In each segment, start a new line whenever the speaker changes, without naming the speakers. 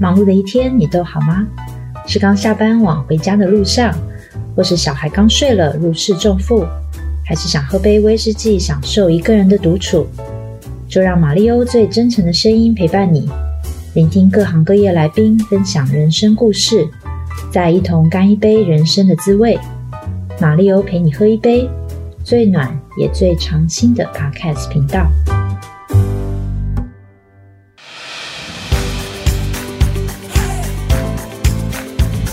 忙碌的一天，你都好吗？是刚下班往回家的路上，或是小孩刚睡了如释重负，还是想喝杯威士忌，享受一个人的独处？就让玛利欧最真诚的声音陪伴你，聆听各行各业来宾分享人生故事，再一同干一杯人生的滋味。玛利欧陪你喝一杯，最暖也最长青的 Podcast 频道。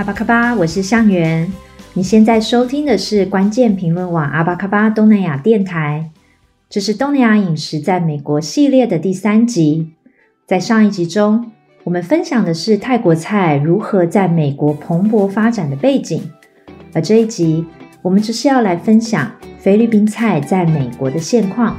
阿巴卡巴，我是向元。你现在收听的是关键评论网阿巴卡巴东南亚电台，这是东南亚饮食在美国系列的第三集。在上一集中，我们分享的是泰国菜如何在美国蓬勃发展的背景，而这一集我们只是要来分享菲律宾菜在美国的现况。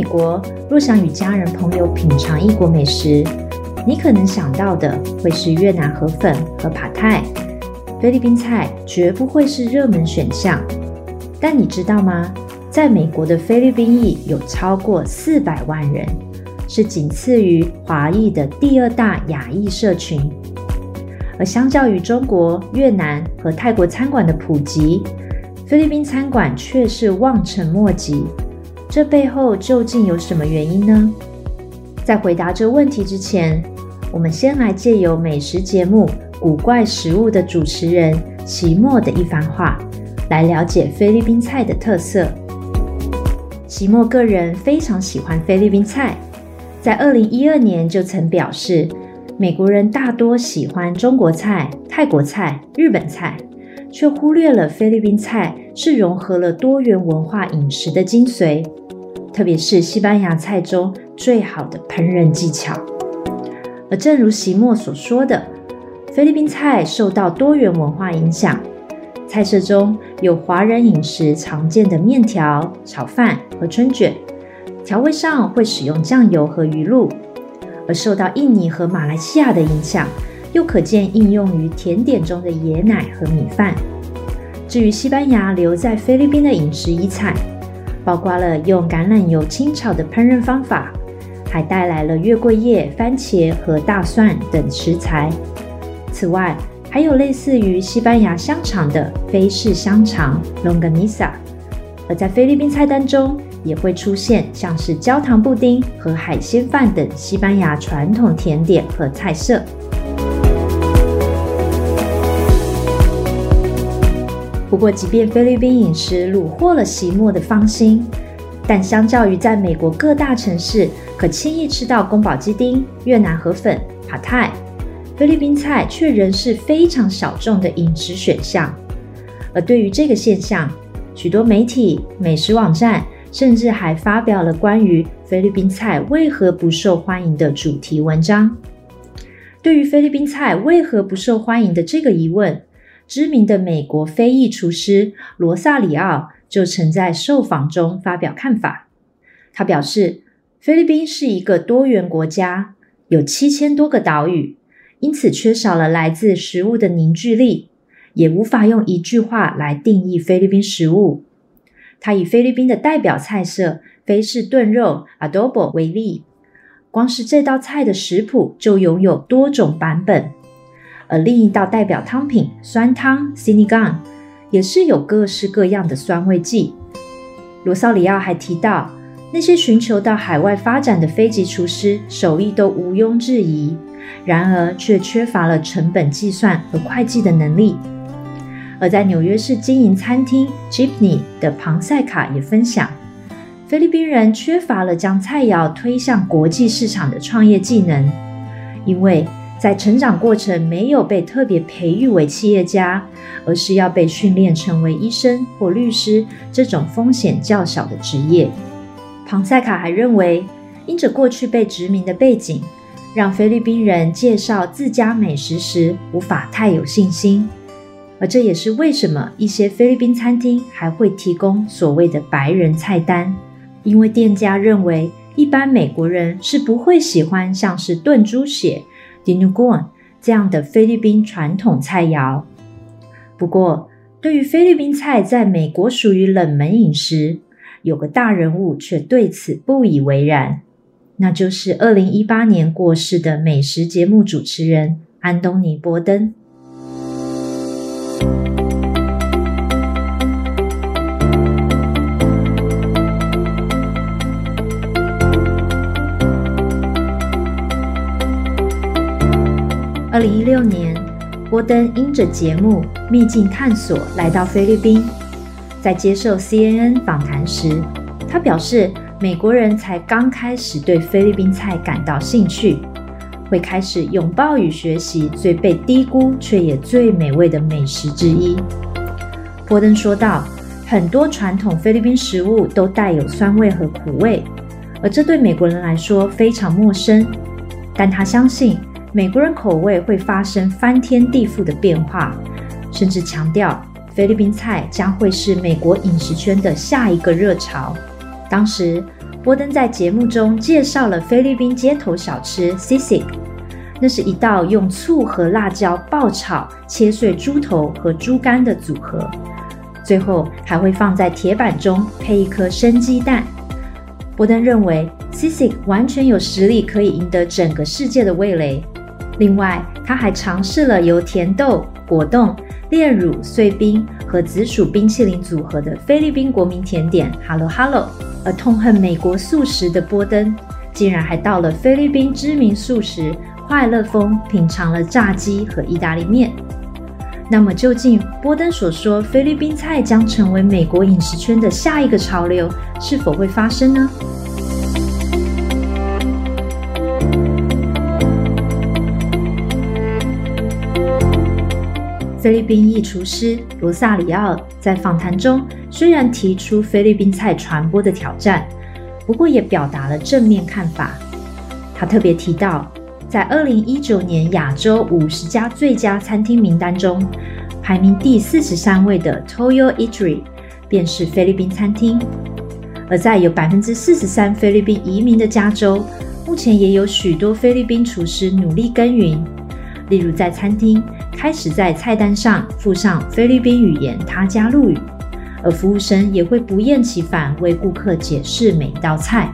美国，若想与家人朋友品尝异国美食，你可能想到的会是越南河粉和帕泰，菲律宾菜绝不会是热门选项。但你知道吗？在美国的菲律宾裔有超过四百万人，是仅次于华裔的第二大亚裔社群。而相较于中国、越南和泰国餐馆的普及，菲律宾餐馆却是望尘莫及。这背后究竟有什么原因呢？在回答这问题之前，我们先来借由美食节目《古怪食物》的主持人齐墨的一番话，来了解菲律宾菜的特色。齐墨个人非常喜欢菲律宾菜，在二零一二年就曾表示，美国人大多喜欢中国菜、泰国菜、日本菜，却忽略了菲律宾菜是融合了多元文化饮食的精髓。特别是西班牙菜中最好的烹饪技巧，而正如席莫所说的，菲律宾菜受到多元文化影响，菜色中有华人饮食常见的面条、炒饭和春卷，调味上会使用酱油和鱼露；而受到印尼和马来西亚的影响，又可见应用于甜点中的椰奶和米饭。至于西班牙留在菲律宾的饮食遗产。包括了用橄榄油清炒的烹饪方法，还带来了月桂叶、番茄和大蒜等食材。此外，还有类似于西班牙香肠的菲式香肠 （longanisa）。而在菲律宾菜单中，也会出现像是焦糖布丁和海鲜饭等西班牙传统甜点和菜色。不过，即便菲律宾饮食虏获了席莫的芳心，但相较于在美国各大城市可轻易吃到宫保鸡丁、越南河粉、帕泰，菲律宾菜却仍是非常小众的饮食选项。而对于这个现象，许多媒体、美食网站甚至还发表了关于菲律宾菜为何不受欢迎的主题文章。对于菲律宾菜为何不受欢迎的这个疑问，知名的美国非裔厨师罗萨里奥就曾在受访中发表看法。他表示，菲律宾是一个多元国家，有七千多个岛屿，因此缺少了来自食物的凝聚力，也无法用一句话来定义菲律宾食物。他以菲律宾的代表菜色菲式炖肉 （adobo） 为例，光是这道菜的食谱就拥有多种版本。而另一道代表汤品酸汤 Sinigang 也是有各式各样的酸味剂。罗萨里奥还提到，那些寻求到海外发展的非籍厨师手艺都毋庸置疑，然而却缺乏了成本计算和会计的能力。而在纽约市经营餐厅 Jeepney 的庞塞卡也分享，菲律宾人缺乏了将菜肴推向国际市场的创业技能，因为在成长过程没有被特别培育为企业家，而是要被训练成为医生或律师这种风险较小的职业。庞塞卡还认为，因着过去被殖民的背景，让菲律宾人介绍自家美食时无法太有信心，而这也是为什么一些菲律宾餐厅还会提供所谓的白人菜单。因为店家认为，一般美国人是不会喜欢像是炖猪血 dinuguan 这样的菲律宾传统菜肴。不过，对于菲律宾菜在美国属于冷门饮食，有个大人物却对此不以为然，那就是二零一八年过世的美食节目主持人安东尼·波登。二零一六年，波登因着节目《秘境探索》来到菲律宾，在接受 CNN 访谈时，他表示，美国人才刚开始对菲律宾菜感到兴趣，会开始拥抱与学习最被低估却也最美味的美食之一。波登说道：“很多传统菲律宾食物都带有酸味和苦味，而这对美国人来说非常陌生，但他相信。”美国人口味会发生翻天地覆的变化，甚至强调菲律宾菜将会是美国饮食圈的下一个热潮。当时，波登在节目中介绍了菲律宾街头小吃 Sisig，那是一道用醋和辣椒爆炒、切碎猪头和猪肝的组合，最后还会放在铁板中配一颗生鸡蛋。波登认为 Sisig 完全有实力可以赢得整个世界的味蕾。另外，他还尝试了由甜豆、果冻、炼乳、碎冰和紫薯冰淇淋组合的菲律宾国民甜点 Halo Halo。而痛恨美国素食的波登，竟然还到了菲律宾知名素食快乐风品尝了炸鸡和意大利面。那么，究竟波登所说菲律宾菜将成为美国饮食圈的下一个潮流，是否会发生呢？菲律宾裔厨师罗萨里奥在访谈中虽然提出菲律宾菜传播的挑战，不过也表达了正面看法。他特别提到，在二零一九年亚洲五十家最佳餐厅名单中，排名第四十三位的 Toyo Eatery 便是菲律宾餐厅。而在有百分之四十三菲律宾移民的加州，目前也有许多菲律宾厨师努力耕耘，例如在餐厅。开始在菜单上附上菲律宾语言他加禄语，而服务生也会不厌其烦为顾客解释每一道菜。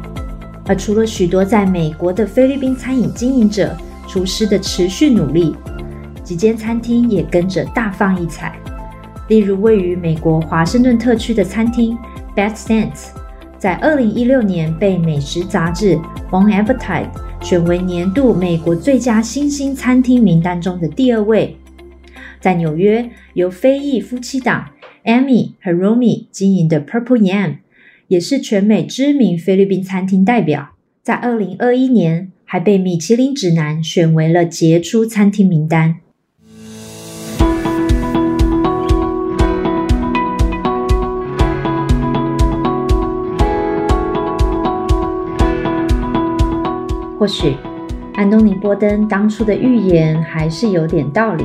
而除了许多在美国的菲律宾餐饮经营者、厨师的持续努力，几间餐厅也跟着大放异彩。例如位于美国华盛顿特区的餐厅 Bed Stuy，在二零一六年被美食杂志 Bon Appetit 选为年度美国最佳新兴餐厅名单中的第二位。在纽约，由非裔夫妻档 Amy 和 Romy 经营的 Purple Yam，也是全美知名菲律宾餐厅代表。在二零二一年，还被米其林指南选为了杰出餐厅名单。或许，安东尼·波登当初的预言还是有点道理。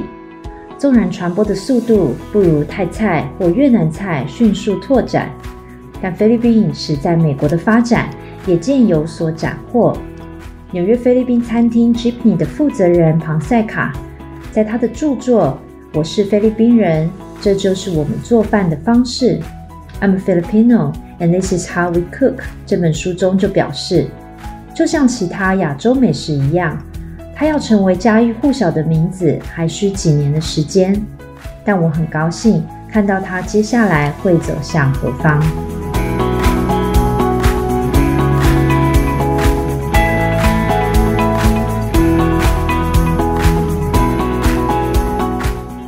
纵然传播的速度不如泰菜或越南菜迅速拓展，但菲律宾饮食在美国的发展也渐有所斩获。纽约菲律宾餐厅 Jeepney 的负责人庞塞卡，在他的著作《我是菲律宾人，这就是我们做饭的方式》（I'm Filipino and this is how we cook） 这本书中就表示，就像其他亚洲美食一样。他要成为家喻户晓的名字，还需几年的时间。但我很高兴看到他接下来会走向何方。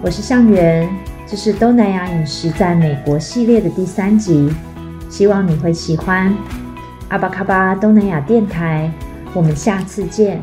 我是向元，这是东南亚饮食在美国系列的第三集，希望你会喜欢。阿巴卡巴东南亚电台，我们下次见。